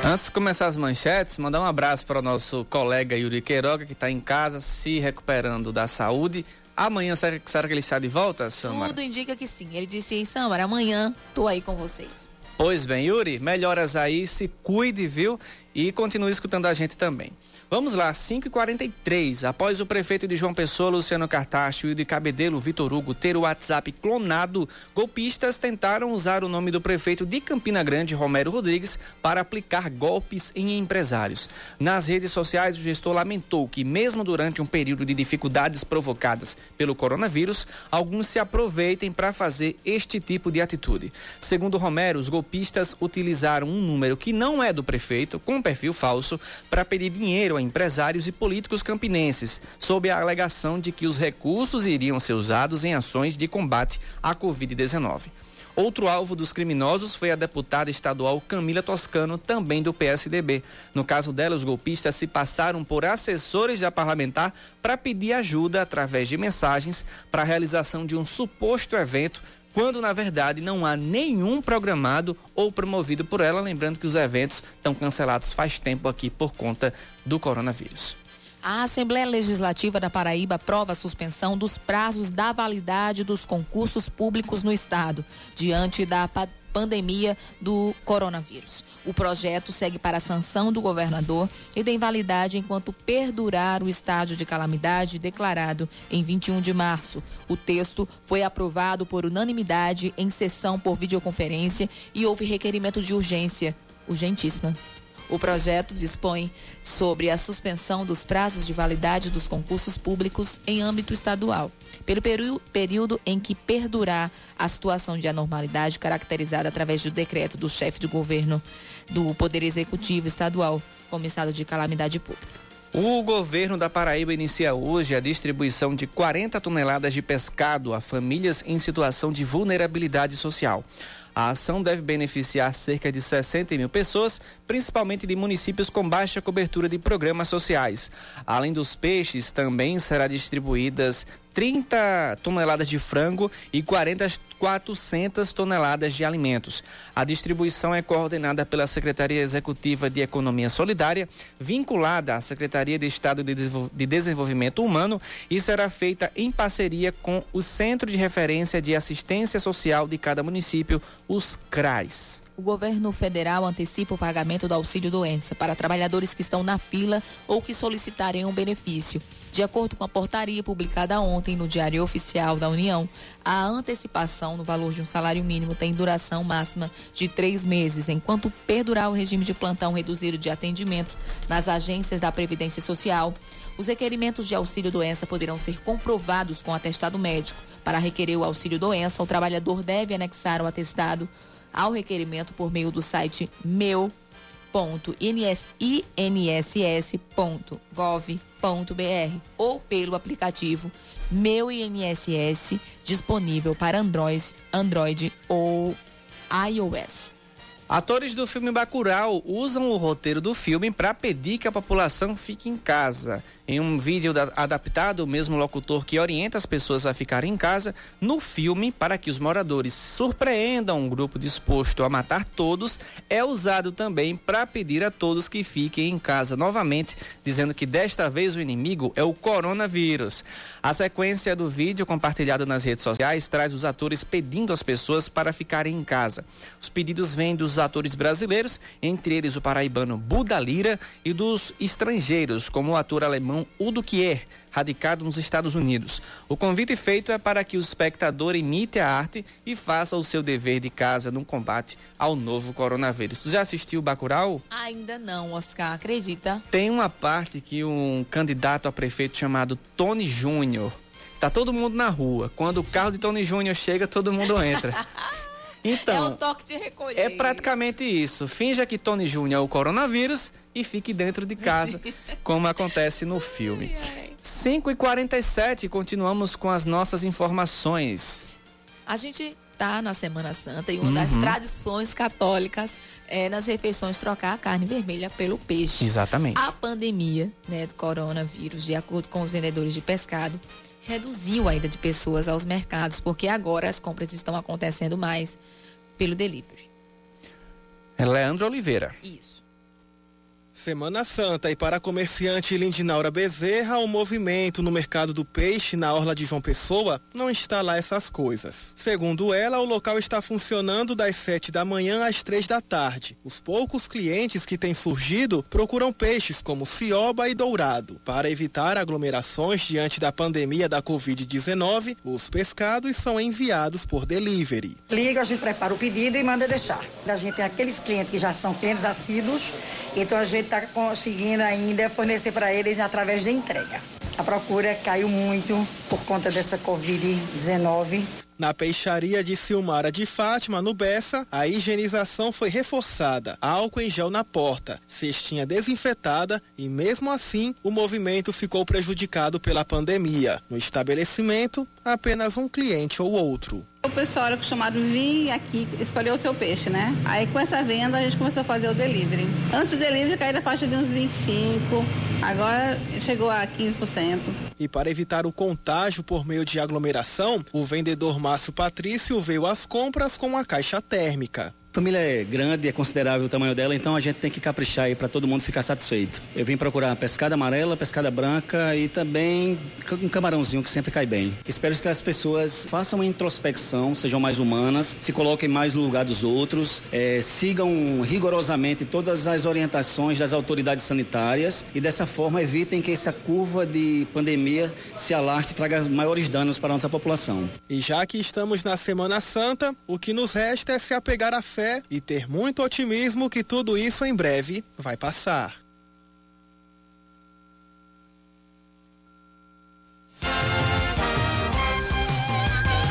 Antes de começar as manchetes, mandar um abraço para o nosso colega Yuri Queiroga, que está em casa se recuperando da saúde. Amanhã, será, será que ele está de volta, Samara? Tudo indica que sim. Ele disse, aí, Samara, amanhã tô aí com vocês. Pois bem, Yuri, melhoras aí, se cuide, viu? E continue escutando a gente também. Vamos lá, 5h43. Após o prefeito de João Pessoa, Luciano Cartacho, e o de Cabedelo, Vitor Hugo, ter o WhatsApp clonado, golpistas tentaram usar o nome do prefeito de Campina Grande, Romero Rodrigues, para aplicar golpes em empresários. Nas redes sociais, o gestor lamentou que, mesmo durante um período de dificuldades provocadas pelo coronavírus, alguns se aproveitem para fazer este tipo de atitude. Segundo Romero, os golpistas utilizaram um número que não é do prefeito, com um perfil falso, para pedir dinheiro a empresários e políticos campinenses, sob a alegação de que os recursos iriam ser usados em ações de combate à Covid-19. Outro alvo dos criminosos foi a deputada estadual Camila Toscano, também do PSDB. No caso dela, os golpistas se passaram por assessores da parlamentar para pedir ajuda através de mensagens para a realização de um suposto evento quando na verdade não há nenhum programado ou promovido por ela, lembrando que os eventos estão cancelados faz tempo aqui por conta do coronavírus. A Assembleia Legislativa da Paraíba aprova a suspensão dos prazos da validade dos concursos públicos no estado, diante da pandemia do coronavírus. O projeto segue para a sanção do governador e tem validade enquanto perdurar o estágio de calamidade declarado em 21 de março. O texto foi aprovado por unanimidade em sessão por videoconferência e houve requerimento de urgência, urgentíssima, o projeto dispõe sobre a suspensão dos prazos de validade dos concursos públicos em âmbito estadual, pelo período em que perdurar a situação de anormalidade caracterizada através do decreto do chefe de governo do Poder Executivo Estadual, como estado de calamidade pública. O governo da Paraíba inicia hoje a distribuição de 40 toneladas de pescado a famílias em situação de vulnerabilidade social. A ação deve beneficiar cerca de 60 mil pessoas, principalmente de municípios com baixa cobertura de programas sociais. Além dos peixes, também será distribuídas 30 toneladas de frango e 40 400 toneladas de alimentos. A distribuição é coordenada pela Secretaria Executiva de Economia Solidária, vinculada à Secretaria de Estado de Desenvolvimento Humano e será feita em parceria com o Centro de Referência de Assistência Social de cada município, os CRAs. O governo federal antecipa o pagamento do auxílio doença para trabalhadores que estão na fila ou que solicitarem um benefício. De acordo com a portaria publicada ontem no Diário Oficial da União, a antecipação no valor de um salário mínimo tem duração máxima de três meses, enquanto perdurar o regime de plantão reduzido de atendimento nas agências da Previdência Social. Os requerimentos de auxílio-doença poderão ser comprovados com atestado médico. Para requerer o auxílio-doença, o trabalhador deve anexar o atestado ao requerimento por meio do site meu.inss.gov.br ou pelo aplicativo Meu INSS, disponível para Android, Android ou iOS. Atores do filme Bacurau usam o roteiro do filme para pedir que a população fique em casa. Em um vídeo da, adaptado, o mesmo locutor que orienta as pessoas a ficarem em casa, no filme, para que os moradores surpreendam um grupo disposto a matar todos, é usado também para pedir a todos que fiquem em casa novamente, dizendo que desta vez o inimigo é o coronavírus. A sequência do vídeo compartilhado nas redes sociais traz os atores pedindo às pessoas para ficarem em casa. Os pedidos vêm dos atores brasileiros, entre eles o paraibano Buda Lira, e dos estrangeiros, como o ator alemão Udo Kier, radicado nos Estados Unidos. O convite feito é para que o espectador imite a arte e faça o seu dever de casa no combate ao novo coronavírus. Tu já assistiu Bacurau? Ainda não, Oscar, acredita? Tem uma parte que um candidato a prefeito chamado Tony Júnior Tá todo mundo na rua. Quando o carro de Tony Júnior chega, todo mundo entra. Então, é o toque de recolher. É praticamente isso. Finja que Tony Júnior é o coronavírus e fique dentro de casa, como acontece no filme. 5h47, continuamos com as nossas informações. A gente tá na Semana Santa e uma uhum. das tradições católicas é nas refeições trocar a carne vermelha pelo peixe. Exatamente. A pandemia né, do coronavírus, de acordo com os vendedores de pescado, reduziu a ida de pessoas aos mercados, porque agora as compras estão acontecendo mais pelo delivery. É Leandro Oliveira. Isso. Semana Santa e para a comerciante Lindinaura Bezerra, o movimento no mercado do peixe na orla de João Pessoa não está lá essas coisas. Segundo ela, o local está funcionando das 7 da manhã às 3 da tarde. Os poucos clientes que têm surgido procuram peixes como cioba e dourado. Para evitar aglomerações diante da pandemia da Covid-19, os pescados são enviados por delivery. Liga, a gente prepara o pedido e manda deixar. A gente tem aqueles clientes que já são clientes assíduos, então a gente está conseguindo ainda fornecer para eles através de entrega. A procura caiu muito por conta dessa Covid-19. Na peixaria de Silmara de Fátima, no Bessa, a higienização foi reforçada. Álcool em gel na porta, cestinha desinfetada e, mesmo assim, o movimento ficou prejudicado pela pandemia. No estabelecimento, apenas um cliente ou outro. O pessoal era acostumado a vir aqui escolher o seu peixe, né? Aí com essa venda a gente começou a fazer o delivery. Antes do delivery caía na faixa de uns 25, agora chegou a 15%. E para evitar o contágio por meio de aglomeração, o vendedor Márcio Patrício veio às compras com uma caixa térmica. Família é grande, é considerável o tamanho dela, então a gente tem que caprichar aí para todo mundo ficar satisfeito. Eu vim procurar pescada amarela, pescada branca e também um camarãozinho que sempre cai bem. Espero que as pessoas façam uma introspecção, sejam mais humanas, se coloquem mais no lugar dos outros, é, sigam rigorosamente todas as orientações das autoridades sanitárias e dessa forma evitem que essa curva de pandemia se alaste e traga maiores danos para a nossa população. E já que estamos na Semana Santa, o que nos resta é se apegar à fé fé e ter muito otimismo que tudo isso em breve vai passar.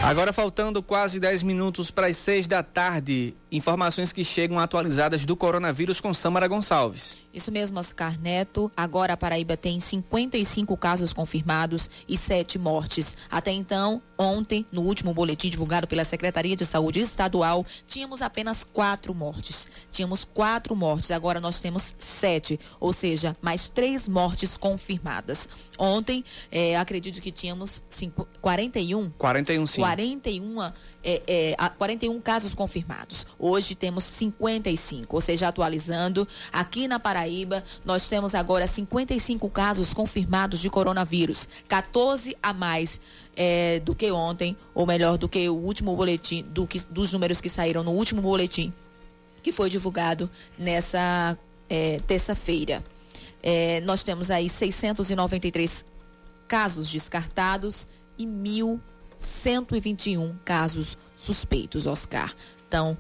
Agora faltando quase 10 minutos para as 6 da tarde. Informações que chegam atualizadas do coronavírus com Samara Gonçalves. Isso mesmo, Oscar Neto. Agora a Paraíba tem 55 casos confirmados e 7 mortes. Até então, ontem, no último boletim divulgado pela Secretaria de Saúde Estadual, tínhamos apenas quatro mortes. Tínhamos quatro mortes, agora nós temos sete, ou seja, mais três mortes confirmadas. Ontem, é, acredito que tínhamos cinco, 41. 41, sim. 41, é, é, 41 casos confirmados. Hoje temos 55, ou seja, atualizando. Aqui na Paraíba, nós temos agora 55 casos confirmados de coronavírus, 14 a mais é, do que ontem, ou melhor, do que o último boletim, do que, dos números que saíram no último boletim que foi divulgado nessa é, terça-feira. É, nós temos aí 693 casos descartados e 1.121 casos suspeitos, Oscar. Então,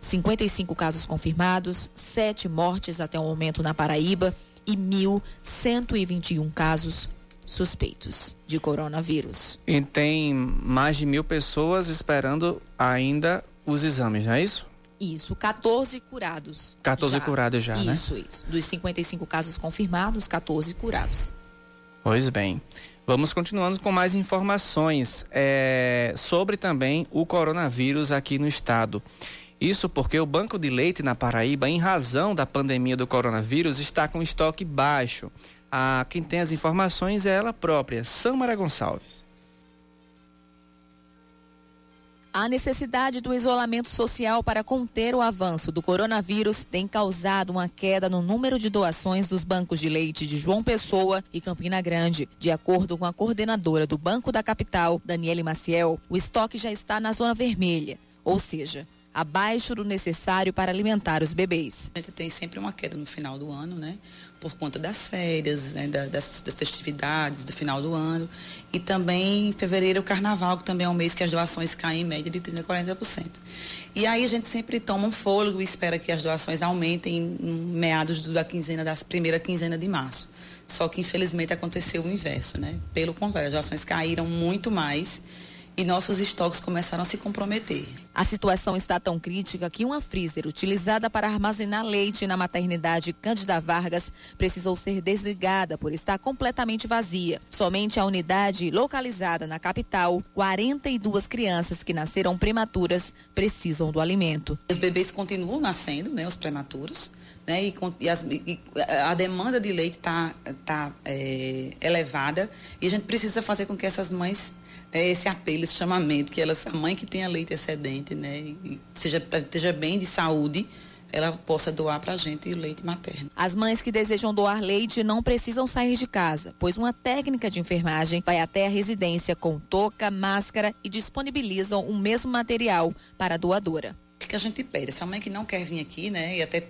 55 casos confirmados, 7 mortes até o momento na Paraíba e 1.121 casos suspeitos de coronavírus. E tem mais de mil pessoas esperando ainda os exames, não é isso? Isso, 14 curados. 14 já. curados já, isso, né? Isso, isso. Dos 55 casos confirmados, 14 curados. Pois bem. Vamos continuando com mais informações é, sobre também o coronavírus aqui no estado. Isso porque o Banco de Leite na Paraíba, em razão da pandemia do coronavírus, está com estoque baixo. A, quem tem as informações é ela própria, Samara Gonçalves. A necessidade do isolamento social para conter o avanço do coronavírus tem causado uma queda no número de doações dos bancos de leite de João Pessoa e Campina Grande. De acordo com a coordenadora do Banco da Capital, Daniele Maciel, o estoque já está na zona vermelha, ou seja, abaixo do necessário para alimentar os bebês. A gente tem sempre uma queda no final do ano, né? Por conta das férias, né? das, das, festividades do final do ano. E também em fevereiro, o carnaval, que também é um mês que as doações caem em média de 30% a 40%. E aí a gente sempre toma um fôlego e espera que as doações aumentem em meados da quinzena, da primeira quinzena de março. Só que infelizmente aconteceu o inverso, né? Pelo contrário, as doações caíram muito mais e nossos estoques começaram a se comprometer. A situação está tão crítica que uma freezer utilizada para armazenar leite na maternidade Cândida Vargas precisou ser desligada por estar completamente vazia. Somente a unidade localizada na capital, 42 crianças que nasceram prematuras precisam do alimento. Os bebês continuam nascendo, né, os prematuros. Né, e, e, as, e, a demanda de leite está tá, é, elevada e a gente precisa fazer com que essas mães é esse apelo, esse chamamento, que elas, a mãe que tenha leite excedente, né, e seja, esteja bem de saúde, ela possa doar para a gente o leite materno. As mães que desejam doar leite não precisam sair de casa, pois uma técnica de enfermagem vai até a residência com touca, máscara e disponibilizam o mesmo material para a doadora que a gente pede. Essa mãe que não quer vir aqui, né, e até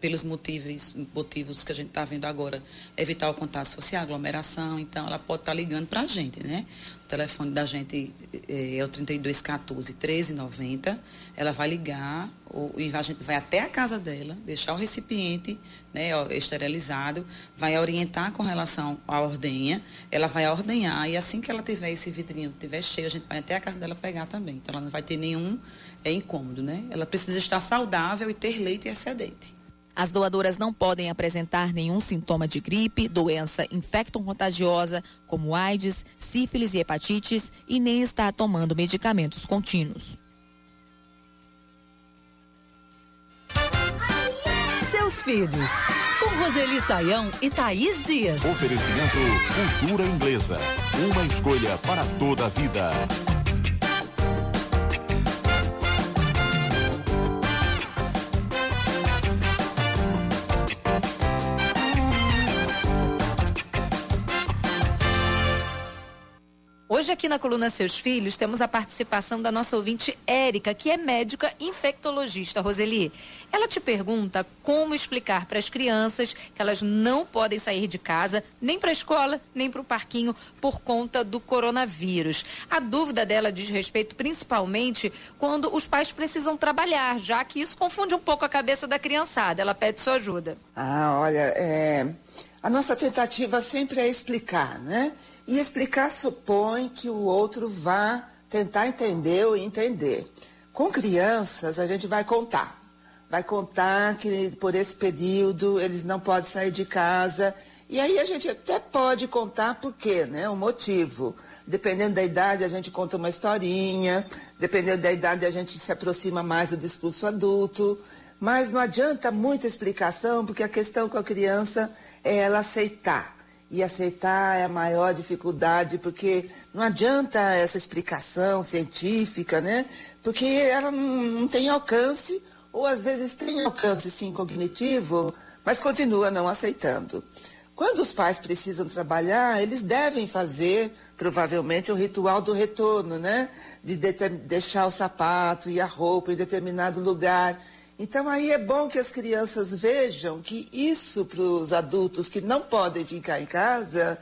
pelos motivos, motivos que a gente está vendo agora, evitar o contato social, aglomeração, então ela pode estar tá ligando para a gente, né? Telefone da gente é, é o 3214 1390. Ela vai ligar ou, e a gente vai até a casa dela, deixar o recipiente né, esterilizado, vai orientar com relação à ordenha, ela vai ordenhar e assim que ela tiver esse vidrinho, tiver cheio, a gente vai até a casa dela pegar também. Então ela não vai ter nenhum é, incômodo, né? Ela precisa estar saudável e ter leite excedente. As doadoras não podem apresentar nenhum sintoma de gripe, doença infecto-contagiosa, como AIDS, sífilis e hepatites, e nem estar tomando medicamentos contínuos. Seus filhos, com Roseli Saião e Thaís Dias. Oferecimento Cultura Inglesa. Uma escolha para toda a vida. Hoje aqui na coluna Seus Filhos temos a participação da nossa ouvinte Érica, que é médica infectologista, Roseli. Ela te pergunta como explicar para as crianças que elas não podem sair de casa, nem para a escola, nem para o parquinho, por conta do coronavírus. A dúvida dela diz respeito principalmente quando os pais precisam trabalhar, já que isso confunde um pouco a cabeça da criançada. Ela pede sua ajuda. Ah, olha, é... a nossa tentativa sempre é explicar, né? E explicar supõe que o outro vá tentar entender ou entender. Com crianças, a gente vai contar. Vai contar que por esse período eles não podem sair de casa. E aí a gente até pode contar por quê, né? O motivo. Dependendo da idade, a gente conta uma historinha. Dependendo da idade, a gente se aproxima mais do discurso adulto. Mas não adianta muita explicação, porque a questão com a criança é ela aceitar. E aceitar é a maior dificuldade, porque não adianta essa explicação científica, né? Porque ela não, tem alcance, ou às vezes tem alcance sim cognitivo, mas continua não aceitando. Quando os pais precisam trabalhar, eles devem fazer, provavelmente, o ritual do retorno, né? De deixar o sapato e a roupa em determinado lugar. Então aí é bom que as crianças vejam que isso para os adultos que não podem ficar em casa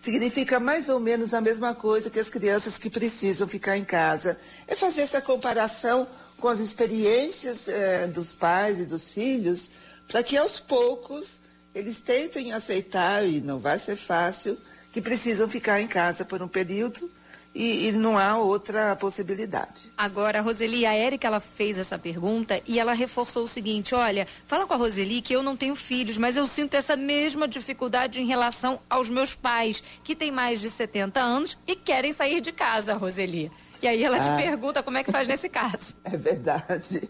significa mais ou menos a mesma coisa que as crianças que precisam ficar em casa. É fazer essa comparação com as experiências eh, dos pais e dos filhos, para que aos poucos eles tentem aceitar, e não vai ser fácil, que precisam ficar em casa por um período e, e, não há outra possibilidade. Agora, Roseli, a Érica ela fez essa pergunta e ela reforçou o seguinte: olha, fala com a Roseli que eu não tenho filhos, mas eu sinto essa mesma dificuldade em relação aos meus pais, que têm mais de 70 anos e querem sair de casa, Roseli. E aí ela te ah. pergunta como é que faz nesse caso. É verdade.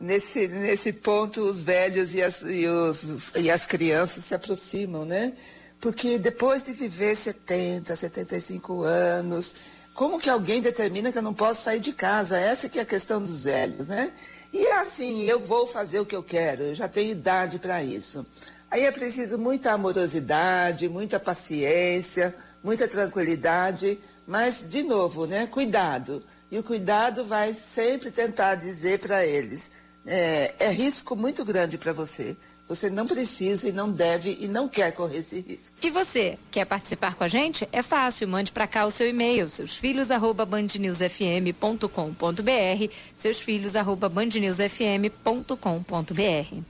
Nesse, nesse ponto, os velhos e as, e, os, e as crianças se aproximam, né? Porque depois de viver 70, 75 anos, como que alguém determina que eu não posso sair de casa? Essa que é a questão dos velhos, né? E é assim, eu vou fazer o que eu quero, eu já tenho idade para isso. Aí é preciso muita amorosidade, muita paciência, muita tranquilidade, mas, de novo, né, cuidado. E o cuidado vai sempre tentar dizer para eles: é, é risco muito grande para você. Você não precisa e não deve e não quer correr esse risco. E você, quer participar com a gente? É fácil, mande para cá o seu e-mail, seusfilhos@bandnewsfm.com.br, seusfilhos@bandnewsfm.com.br.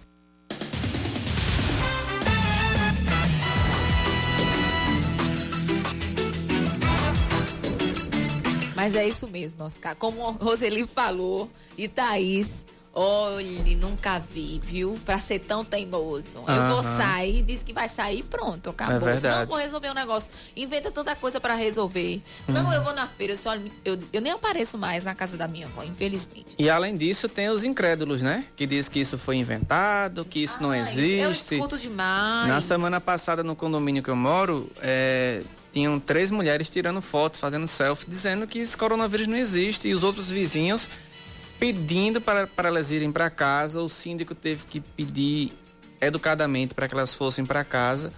Mas é isso mesmo, Oscar. Como Roseli falou e Thaís, Olhe, nunca vi, viu? Pra ser tão teimoso. Eu vou sair, diz que vai sair, pronto, acabou. É verdade. Não vou resolver um negócio. Inventa tanta coisa para resolver. Uhum. Não, eu vou na feira, eu, olha, eu, eu, nem apareço mais na casa da minha avó, infelizmente. E além disso, tem os incrédulos, né? Que diz que isso foi inventado, que isso Ai, não existe. Eu escuto demais. Na semana passada, no condomínio que eu moro, é, tinham três mulheres tirando fotos, fazendo selfie, dizendo que esse coronavírus não existe. E os outros vizinhos pedindo para, para elas irem para casa. O síndico teve que pedir educadamente para que elas fossem para casa.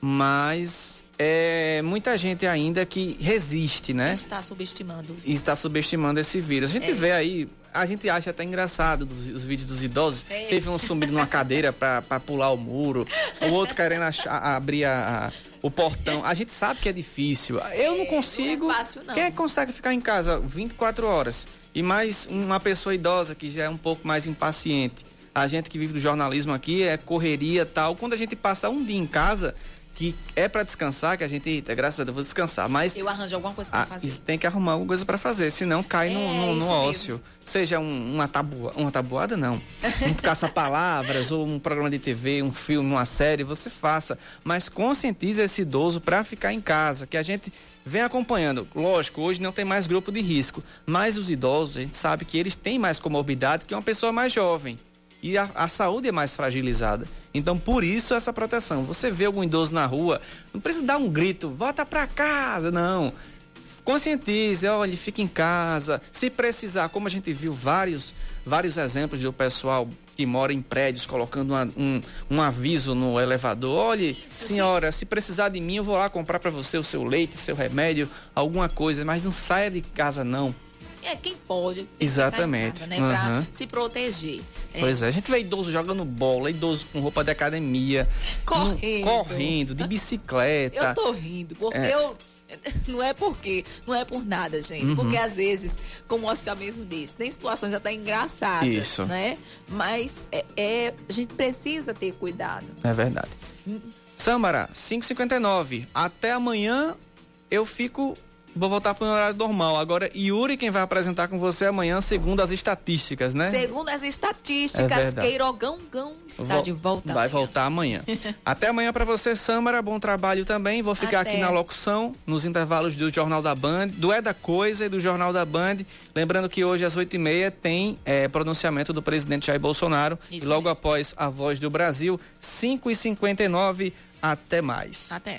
Mas é muita gente ainda que resiste, né? Está subestimando. Está subestimando esse vírus. A gente é. vê aí, a gente acha até engraçado os, os vídeos dos idosos. É. Teve um sumido numa cadeira para pular o muro, o outro querendo achar, abrir a, a, o portão. A gente sabe que é difícil. Eu não consigo. Não é fácil, não. Quem é que consegue ficar em casa 24 horas? E mais uma pessoa idosa que já é um pouco mais impaciente. A gente que vive do jornalismo aqui é correria tal. Quando a gente passa um dia em casa, que é para descansar, que a gente, eita, graças a Deus, vou descansar, mas... Eu arranjo alguma coisa para fazer. Tem que arrumar alguma coisa para fazer, senão cai é, no, no, no ócio. Mesmo. Seja um, uma, tabu, uma tabuada, não. Um caça-palavras, ou um programa de TV, um filme, uma série, você faça. Mas conscientize esse idoso para ficar em casa, que a gente vem acompanhando. Lógico, hoje não tem mais grupo de risco, mas os idosos, a gente sabe que eles têm mais comorbidade que uma pessoa mais jovem. E a, a saúde é mais fragilizada. Então, por isso, essa proteção. Você vê algum idoso na rua, não precisa dar um grito, volta para casa, não conscientize, olha, fique em casa. Se precisar, como a gente viu vários, vários exemplos do pessoal que mora em prédios colocando uma, um, um aviso no elevador. Olhe, senhora, se precisar de mim, eu vou lá comprar para você o seu leite, seu remédio, alguma coisa, mas não saia de casa não. É quem pode. Exatamente. Casa, né? Uhum. Pra se proteger. É. Pois é, a gente vê idoso jogando bola, idoso com roupa de academia. Correndo. No, correndo, de bicicleta. Eu tô rindo, porque é. eu não é porque, não é por nada, gente. Uhum. Porque às vezes, como o Oscar mesmo disse, tem situações até engraçadas, Isso. né? Mas é, é, a gente precisa ter cuidado. É verdade. Hum. Samara, 5h59. Até amanhã eu fico vou voltar para o horário normal. Agora, Yuri, quem vai apresentar com você amanhã, segundo as estatísticas, né? Segundo as estatísticas, É Queirogão Gão está Vol- de volta. Vai amanhã. voltar amanhã. Até amanhã para você, Samara. Bom trabalho também. Vou ficar Até. aqui na locução, nos intervalos do Jornal da Band, do É da Coisa e do Jornal da Band. Lembrando que hoje às 8h30 tem eh, pronunciamento do presidente Jair Bolsonaro. Isso e logo mesmo. após a voz do Brasil, 5h59. Até mais. Até.